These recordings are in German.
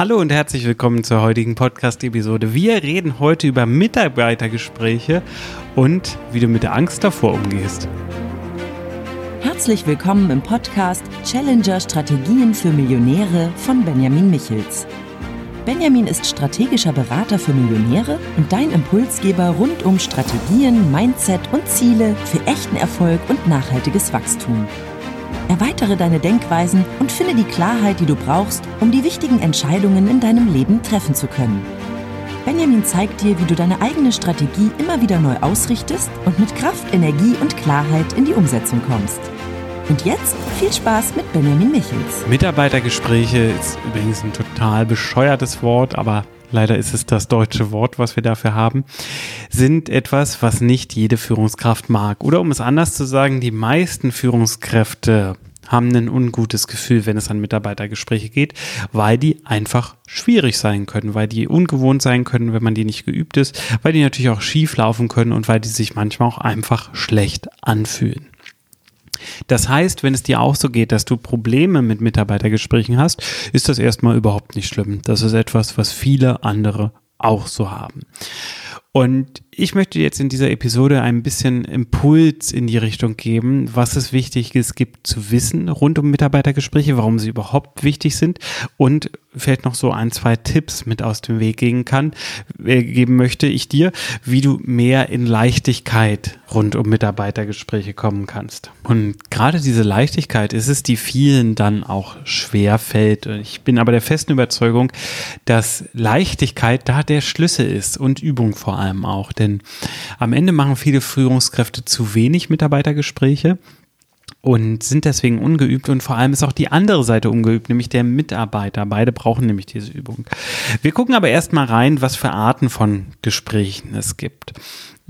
Hallo und herzlich willkommen zur heutigen Podcast-Episode. Wir reden heute über Mitarbeitergespräche und wie du mit der Angst davor umgehst. Herzlich willkommen im Podcast Challenger Strategien für Millionäre von Benjamin Michels. Benjamin ist strategischer Berater für Millionäre und dein Impulsgeber rund um Strategien, Mindset und Ziele für echten Erfolg und nachhaltiges Wachstum. Erweitere deine Denkweisen und finde die Klarheit, die du brauchst, um die wichtigen Entscheidungen in deinem Leben treffen zu können. Benjamin zeigt dir, wie du deine eigene Strategie immer wieder neu ausrichtest und mit Kraft, Energie und Klarheit in die Umsetzung kommst. Und jetzt viel Spaß mit Benjamin Michels. Mitarbeitergespräche ist übrigens ein total bescheuertes Wort, aber leider ist es das deutsche Wort, was wir dafür haben, sind etwas, was nicht jede Führungskraft mag. Oder um es anders zu sagen, die meisten Führungskräfte haben ein ungutes Gefühl, wenn es an Mitarbeitergespräche geht, weil die einfach schwierig sein können, weil die ungewohnt sein können, wenn man die nicht geübt ist, weil die natürlich auch schief laufen können und weil die sich manchmal auch einfach schlecht anfühlen. Das heißt, wenn es dir auch so geht, dass du Probleme mit Mitarbeitergesprächen hast, ist das erstmal überhaupt nicht schlimm. Das ist etwas, was viele andere auch so haben. Und ich möchte jetzt in dieser Episode ein bisschen Impuls in die Richtung geben, was es wichtig ist, gibt zu wissen rund um Mitarbeitergespräche, warum sie überhaupt wichtig sind und vielleicht noch so ein, zwei Tipps mit aus dem Weg gehen kann, äh, geben möchte ich dir, wie du mehr in Leichtigkeit rund um Mitarbeitergespräche kommen kannst. Und gerade diese Leichtigkeit ist es, die vielen dann auch schwer fällt. Ich bin aber der festen Überzeugung, dass Leichtigkeit da der Schlüssel ist und Übung vor allem auch. Denn am Ende machen viele Führungskräfte zu wenig Mitarbeitergespräche und sind deswegen ungeübt und vor allem ist auch die andere Seite ungeübt, nämlich der Mitarbeiter. Beide brauchen nämlich diese Übung. Wir gucken aber erstmal rein, was für Arten von Gesprächen es gibt.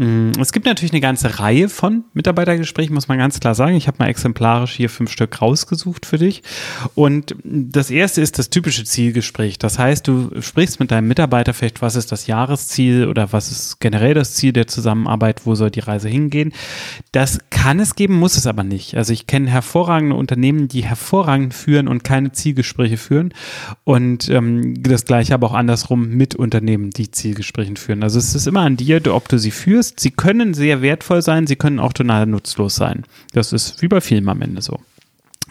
Mm, es gibt natürlich eine ganze Reihe von Mitarbeitergesprächen, muss man ganz klar sagen. Ich habe mal exemplarisch hier fünf Stück rausgesucht für dich. Und das erste ist das typische Zielgespräch. Das heißt, du sprichst mit deinem Mitarbeiter vielleicht, was ist das Jahresziel oder was ist generell das Ziel der Zusammenarbeit, wo soll die Reise hingehen. Das kann es geben, muss es aber nicht. Also ich kenne hervorragende Unternehmen, die hervorragend führen und keine Zielgespräche führen. Und ähm, das gleiche aber auch andersrum mit Unternehmen, die Zielgespräche führen. Also es ist immer an dir, ob du sie führst ist, sie können sehr wertvoll sein, sie können auch total nutzlos sein. Das ist wie bei Filmen am Ende so.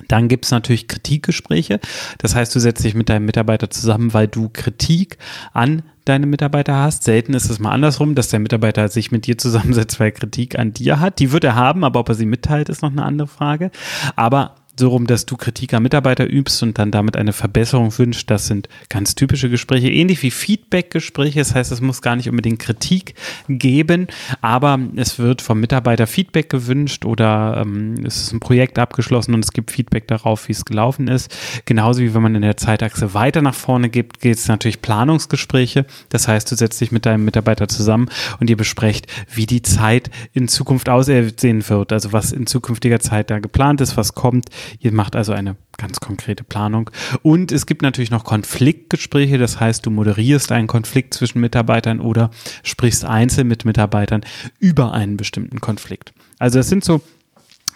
Dann gibt es natürlich Kritikgespräche. Das heißt, du setzt dich mit deinem Mitarbeiter zusammen, weil du Kritik an deine Mitarbeiter hast. Selten ist es mal andersrum, dass der Mitarbeiter sich mit dir zusammensetzt, weil er Kritik an dir hat. Die wird er haben, aber ob er sie mitteilt, ist noch eine andere Frage. Aber so rum, dass du Kritik am Mitarbeiter übst und dann damit eine Verbesserung wünscht. Das sind ganz typische Gespräche, ähnlich wie Feedback-Gespräche. Das heißt, es muss gar nicht unbedingt Kritik geben, aber es wird vom Mitarbeiter Feedback gewünscht oder ähm, es ist ein Projekt abgeschlossen und es gibt Feedback darauf, wie es gelaufen ist. Genauso wie wenn man in der Zeitachse weiter nach vorne gibt, geht es natürlich Planungsgespräche. Das heißt, du setzt dich mit deinem Mitarbeiter zusammen und ihr besprecht, wie die Zeit in Zukunft aussehen wird. Also was in zukünftiger Zeit da geplant ist, was kommt, Ihr macht also eine ganz konkrete Planung. Und es gibt natürlich noch Konfliktgespräche. Das heißt, du moderierst einen Konflikt zwischen Mitarbeitern oder sprichst einzeln mit Mitarbeitern über einen bestimmten Konflikt. Also es sind so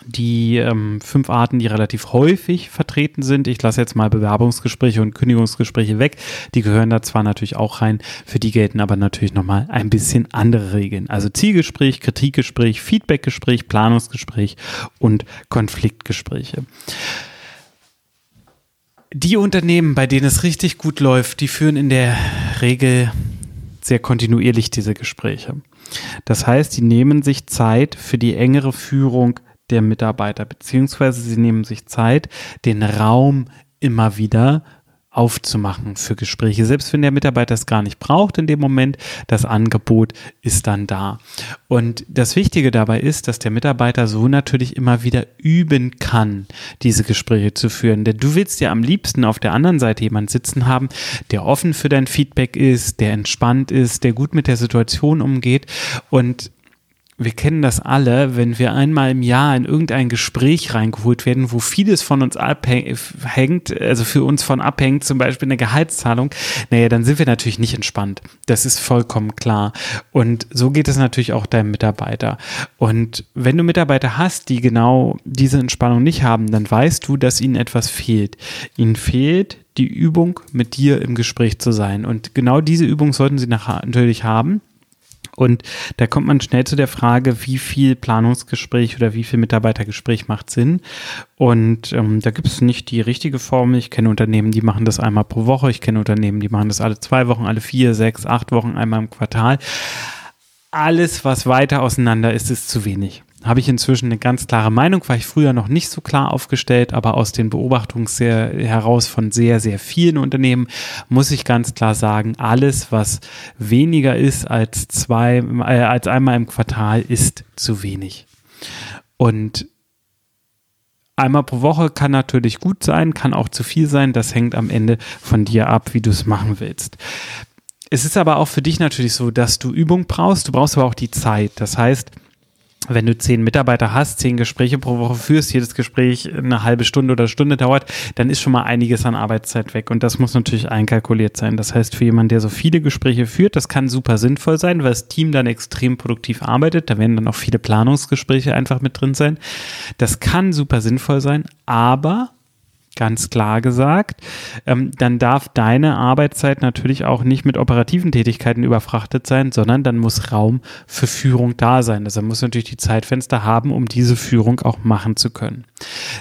die ähm, fünf Arten, die relativ häufig vertreten sind. Ich lasse jetzt mal Bewerbungsgespräche und Kündigungsgespräche weg. Die gehören da zwar natürlich auch rein, für die gelten aber natürlich nochmal ein bisschen andere Regeln. Also Zielgespräch, Kritikgespräch, Feedbackgespräch, Planungsgespräch und Konfliktgespräche. Die Unternehmen, bei denen es richtig gut läuft, die führen in der Regel sehr kontinuierlich diese Gespräche. Das heißt, die nehmen sich Zeit für die engere Führung der Mitarbeiter, beziehungsweise sie nehmen sich Zeit, den Raum immer wieder aufzumachen für Gespräche. Selbst wenn der Mitarbeiter es gar nicht braucht in dem Moment, das Angebot ist dann da. Und das Wichtige dabei ist, dass der Mitarbeiter so natürlich immer wieder üben kann, diese Gespräche zu führen. Denn du willst ja am liebsten auf der anderen Seite jemand sitzen haben, der offen für dein Feedback ist, der entspannt ist, der gut mit der Situation umgeht. Und wir kennen das alle, wenn wir einmal im Jahr in irgendein Gespräch reingeholt werden, wo vieles von uns abhängt, also für uns von abhängt, zum Beispiel eine Gehaltszahlung, naja, dann sind wir natürlich nicht entspannt. Das ist vollkommen klar. Und so geht es natürlich auch deinem Mitarbeiter. Und wenn du Mitarbeiter hast, die genau diese Entspannung nicht haben, dann weißt du, dass ihnen etwas fehlt. Ihnen fehlt die Übung, mit dir im Gespräch zu sein. Und genau diese Übung sollten sie natürlich haben. Und da kommt man schnell zu der Frage, wie viel Planungsgespräch oder wie viel Mitarbeitergespräch macht Sinn. Und ähm, da gibt es nicht die richtige Formel. Ich kenne Unternehmen, die machen das einmal pro Woche. Ich kenne Unternehmen, die machen das alle zwei Wochen, alle vier, sechs, acht Wochen, einmal im Quartal. Alles, was weiter auseinander ist, ist zu wenig habe ich inzwischen eine ganz klare Meinung, war ich früher noch nicht so klar aufgestellt, aber aus den Beobachtungen heraus von sehr, sehr vielen Unternehmen muss ich ganz klar sagen, alles, was weniger ist als zwei, äh, als einmal im Quartal, ist zu wenig. Und Einmal pro Woche kann natürlich gut sein, kann auch zu viel sein. Das hängt am Ende von dir ab, wie du es machen willst. Es ist aber auch für dich natürlich so, dass du Übung brauchst. Du brauchst aber auch die Zeit. Das heißt, wenn du zehn Mitarbeiter hast, zehn Gespräche pro Woche führst, jedes Gespräch eine halbe Stunde oder Stunde dauert, dann ist schon mal einiges an Arbeitszeit weg. Und das muss natürlich einkalkuliert sein. Das heißt, für jemanden, der so viele Gespräche führt, das kann super sinnvoll sein, weil das Team dann extrem produktiv arbeitet. Da werden dann auch viele Planungsgespräche einfach mit drin sein. Das kann super sinnvoll sein, aber ganz klar gesagt, ähm, dann darf deine Arbeitszeit natürlich auch nicht mit operativen Tätigkeiten überfrachtet sein, sondern dann muss Raum für Führung da sein. Also muss natürlich die Zeitfenster haben, um diese Führung auch machen zu können.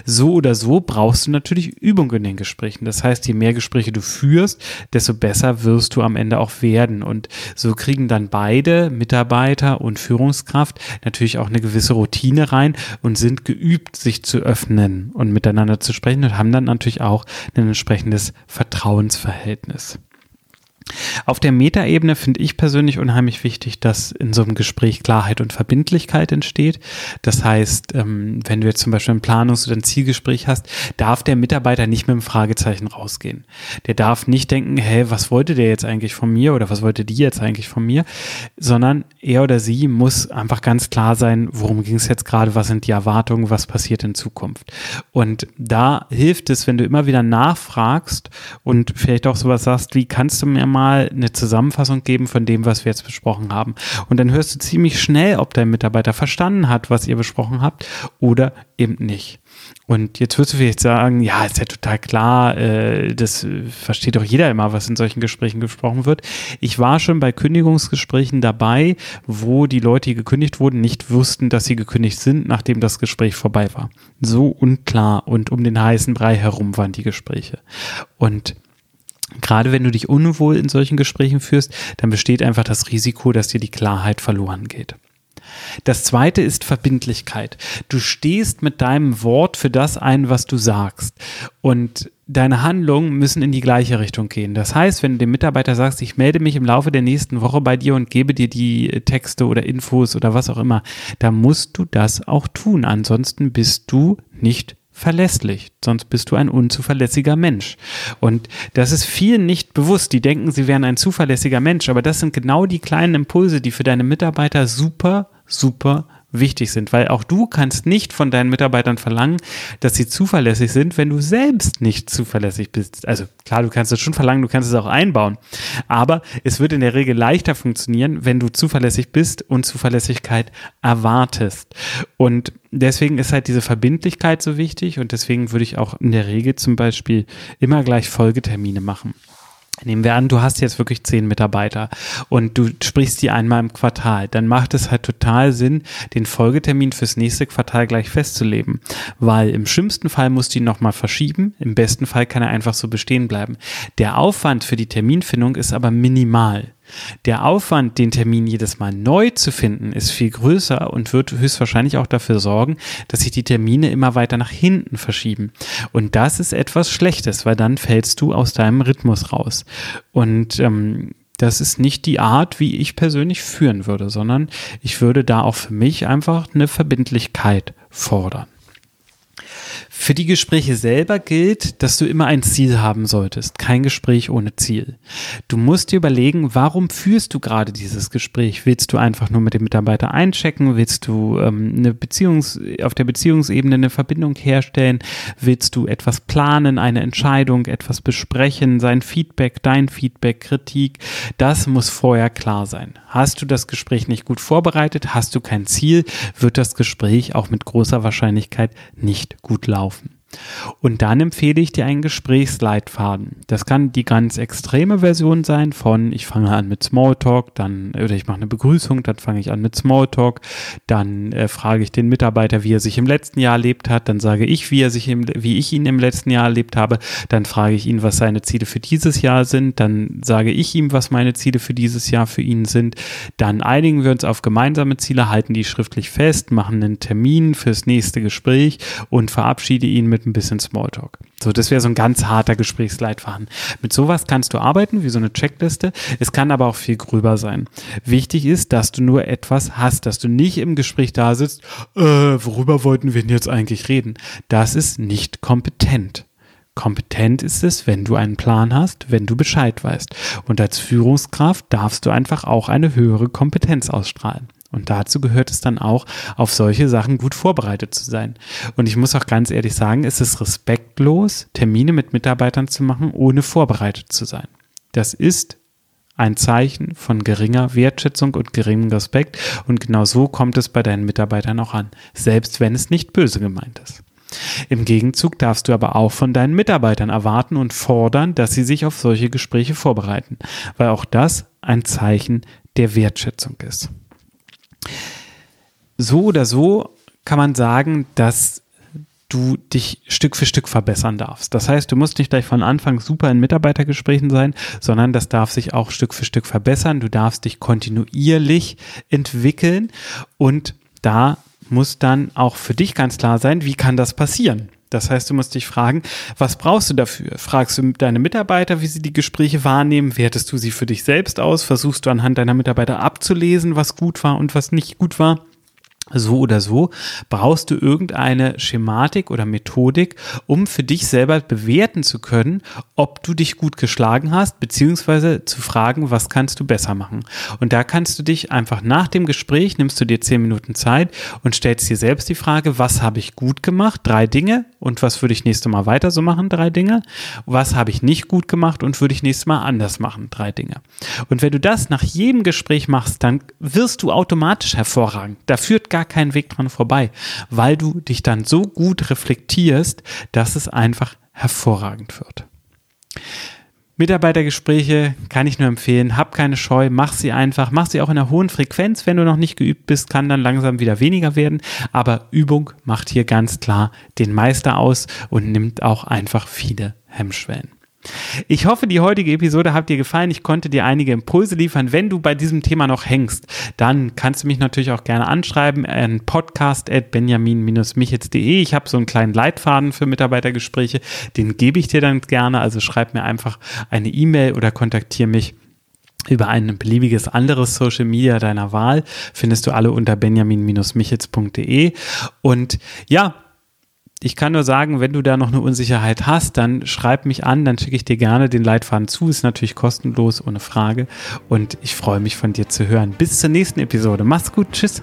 So oder so brauchst du natürlich Übung in den Gesprächen. Das heißt, je mehr Gespräche du führst, desto besser wirst du am Ende auch werden. Und so kriegen dann beide, Mitarbeiter und Führungskraft, natürlich auch eine gewisse Routine rein und sind geübt, sich zu öffnen und miteinander zu sprechen und haben dann natürlich auch ein entsprechendes Vertrauensverhältnis. Auf der Metaebene finde ich persönlich unheimlich wichtig, dass in so einem Gespräch Klarheit und Verbindlichkeit entsteht. Das heißt, ähm, wenn du jetzt zum Beispiel ein Planungs- oder ein Zielgespräch hast, darf der Mitarbeiter nicht mit einem Fragezeichen rausgehen. Der darf nicht denken, hey, was wollte der jetzt eigentlich von mir oder was wollte die jetzt eigentlich von mir, sondern er oder sie muss einfach ganz klar sein, worum ging es jetzt gerade, was sind die Erwartungen, was passiert in Zukunft. Und da hilft es, wenn du immer wieder nachfragst und vielleicht auch sowas sagst, wie kannst du mir mal eine Zusammenfassung geben von dem, was wir jetzt besprochen haben. Und dann hörst du ziemlich schnell, ob dein Mitarbeiter verstanden hat, was ihr besprochen habt oder eben nicht. Und jetzt wirst du vielleicht sagen, ja, ist ja total klar, äh, das versteht doch jeder immer, was in solchen Gesprächen gesprochen wird. Ich war schon bei Kündigungsgesprächen dabei, wo die Leute, die gekündigt wurden, nicht wussten, dass sie gekündigt sind, nachdem das Gespräch vorbei war. So unklar und um den heißen Brei herum waren die Gespräche. Und Gerade wenn du dich unwohl in solchen Gesprächen führst, dann besteht einfach das Risiko, dass dir die Klarheit verloren geht. Das zweite ist Verbindlichkeit. Du stehst mit deinem Wort für das ein, was du sagst. Und deine Handlungen müssen in die gleiche Richtung gehen. Das heißt, wenn du dem Mitarbeiter sagst, ich melde mich im Laufe der nächsten Woche bei dir und gebe dir die Texte oder Infos oder was auch immer, dann musst du das auch tun. Ansonsten bist du nicht verlässlich, sonst bist du ein unzuverlässiger Mensch. Und das ist vielen nicht bewusst. Die denken, sie wären ein zuverlässiger Mensch, aber das sind genau die kleinen Impulse, die für deine Mitarbeiter super, super wichtig sind, weil auch du kannst nicht von deinen Mitarbeitern verlangen, dass sie zuverlässig sind, wenn du selbst nicht zuverlässig bist. Also klar, du kannst es schon verlangen, du kannst es auch einbauen, aber es wird in der Regel leichter funktionieren, wenn du zuverlässig bist und Zuverlässigkeit erwartest. Und deswegen ist halt diese Verbindlichkeit so wichtig und deswegen würde ich auch in der Regel zum Beispiel immer gleich Folgetermine machen. Nehmen wir an, du hast jetzt wirklich zehn Mitarbeiter und du sprichst die einmal im Quartal, dann macht es halt total Sinn, den Folgetermin fürs nächste Quartal gleich festzulegen, weil im schlimmsten Fall muss die nochmal verschieben, im besten Fall kann er einfach so bestehen bleiben. Der Aufwand für die Terminfindung ist aber minimal. Der Aufwand, den Termin jedes Mal neu zu finden, ist viel größer und wird höchstwahrscheinlich auch dafür sorgen, dass sich die Termine immer weiter nach hinten verschieben. Und das ist etwas Schlechtes, weil dann fällst du aus deinem Rhythmus raus. Und ähm, das ist nicht die Art, wie ich persönlich führen würde, sondern ich würde da auch für mich einfach eine Verbindlichkeit fordern. Für die Gespräche selber gilt, dass du immer ein Ziel haben solltest. Kein Gespräch ohne Ziel. Du musst dir überlegen, warum führst du gerade dieses Gespräch? Willst du einfach nur mit dem Mitarbeiter einchecken? Willst du ähm, eine Beziehungs auf der Beziehungsebene eine Verbindung herstellen? Willst du etwas planen, eine Entscheidung, etwas besprechen, sein Feedback, dein Feedback, Kritik? Das muss vorher klar sein. Hast du das Gespräch nicht gut vorbereitet, hast du kein Ziel, wird das Gespräch auch mit großer Wahrscheinlichkeit nicht gut laufen. laufen. Und dann empfehle ich dir einen Gesprächsleitfaden. Das kann die ganz extreme Version sein von ich fange an mit Smalltalk, dann oder ich mache eine Begrüßung, dann fange ich an mit Smalltalk, dann äh, frage ich den Mitarbeiter, wie er sich im letzten Jahr erlebt hat, dann sage ich, wie er sich im, wie ich ihn im letzten Jahr erlebt habe, dann frage ich ihn, was seine Ziele für dieses Jahr sind, dann sage ich ihm, was meine Ziele für dieses Jahr für ihn sind, dann einigen wir uns auf gemeinsame Ziele, halten die schriftlich fest, machen einen Termin fürs nächste Gespräch und verabschiede ihn mit mit ein bisschen Smalltalk. So, das wäre so ein ganz harter Gesprächsleitfaden. Mit sowas kannst du arbeiten, wie so eine Checkliste. Es kann aber auch viel gröber sein. Wichtig ist, dass du nur etwas hast, dass du nicht im Gespräch da sitzt, äh, worüber wollten wir denn jetzt eigentlich reden? Das ist nicht kompetent. Kompetent ist es, wenn du einen Plan hast, wenn du Bescheid weißt. Und als Führungskraft darfst du einfach auch eine höhere Kompetenz ausstrahlen. Und dazu gehört es dann auch, auf solche Sachen gut vorbereitet zu sein. Und ich muss auch ganz ehrlich sagen, es ist respektlos, Termine mit Mitarbeitern zu machen, ohne vorbereitet zu sein. Das ist ein Zeichen von geringer Wertschätzung und geringem Respekt. Und genau so kommt es bei deinen Mitarbeitern auch an, selbst wenn es nicht böse gemeint ist. Im Gegenzug darfst du aber auch von deinen Mitarbeitern erwarten und fordern, dass sie sich auf solche Gespräche vorbereiten, weil auch das ein Zeichen der Wertschätzung ist so oder so kann man sagen, dass du dich Stück für Stück verbessern darfst. Das heißt, du musst nicht gleich von Anfang super in Mitarbeitergesprächen sein, sondern das darf sich auch Stück für Stück verbessern. Du darfst dich kontinuierlich entwickeln und da muss dann auch für dich ganz klar sein, wie kann das passieren? Das heißt, du musst dich fragen, was brauchst du dafür? Fragst du deine Mitarbeiter, wie sie die Gespräche wahrnehmen? Wertest du sie für dich selbst aus? Versuchst du anhand deiner Mitarbeiter abzulesen, was gut war und was nicht gut war? So oder so, brauchst du irgendeine Schematik oder Methodik, um für dich selber bewerten zu können, ob du dich gut geschlagen hast, beziehungsweise zu fragen, was kannst du besser machen. Und da kannst du dich einfach nach dem Gespräch, nimmst du dir zehn Minuten Zeit und stellst dir selbst die Frage, was habe ich gut gemacht? Drei Dinge. Und was würde ich nächstes Mal weiter so machen? Drei Dinge. Was habe ich nicht gut gemacht und würde ich nächstes Mal anders machen? Drei Dinge. Und wenn du das nach jedem Gespräch machst, dann wirst du automatisch hervorragend. Da führt gar kein Weg dran vorbei, weil du dich dann so gut reflektierst, dass es einfach hervorragend wird. Mitarbeitergespräche kann ich nur empfehlen. Hab keine Scheu, mach sie einfach. Mach sie auch in einer hohen Frequenz. Wenn du noch nicht geübt bist, kann dann langsam wieder weniger werden. Aber Übung macht hier ganz klar den Meister aus und nimmt auch einfach viele Hemmschwellen. Ich hoffe, die heutige Episode hat dir gefallen. Ich konnte dir einige Impulse liefern. Wenn du bei diesem Thema noch hängst, dann kannst du mich natürlich auch gerne anschreiben an podcast.benjamin-michitz.de. Ich habe so einen kleinen Leitfaden für Mitarbeitergespräche. Den gebe ich dir dann gerne. Also schreib mir einfach eine E-Mail oder kontaktiere mich über ein beliebiges anderes Social Media deiner Wahl. Findest du alle unter benjamin-michitz.de. Und ja, ich kann nur sagen, wenn du da noch eine Unsicherheit hast, dann schreib mich an, dann schicke ich dir gerne den Leitfaden zu. Ist natürlich kostenlos, ohne Frage. Und ich freue mich von dir zu hören. Bis zur nächsten Episode. Mach's gut. Tschüss.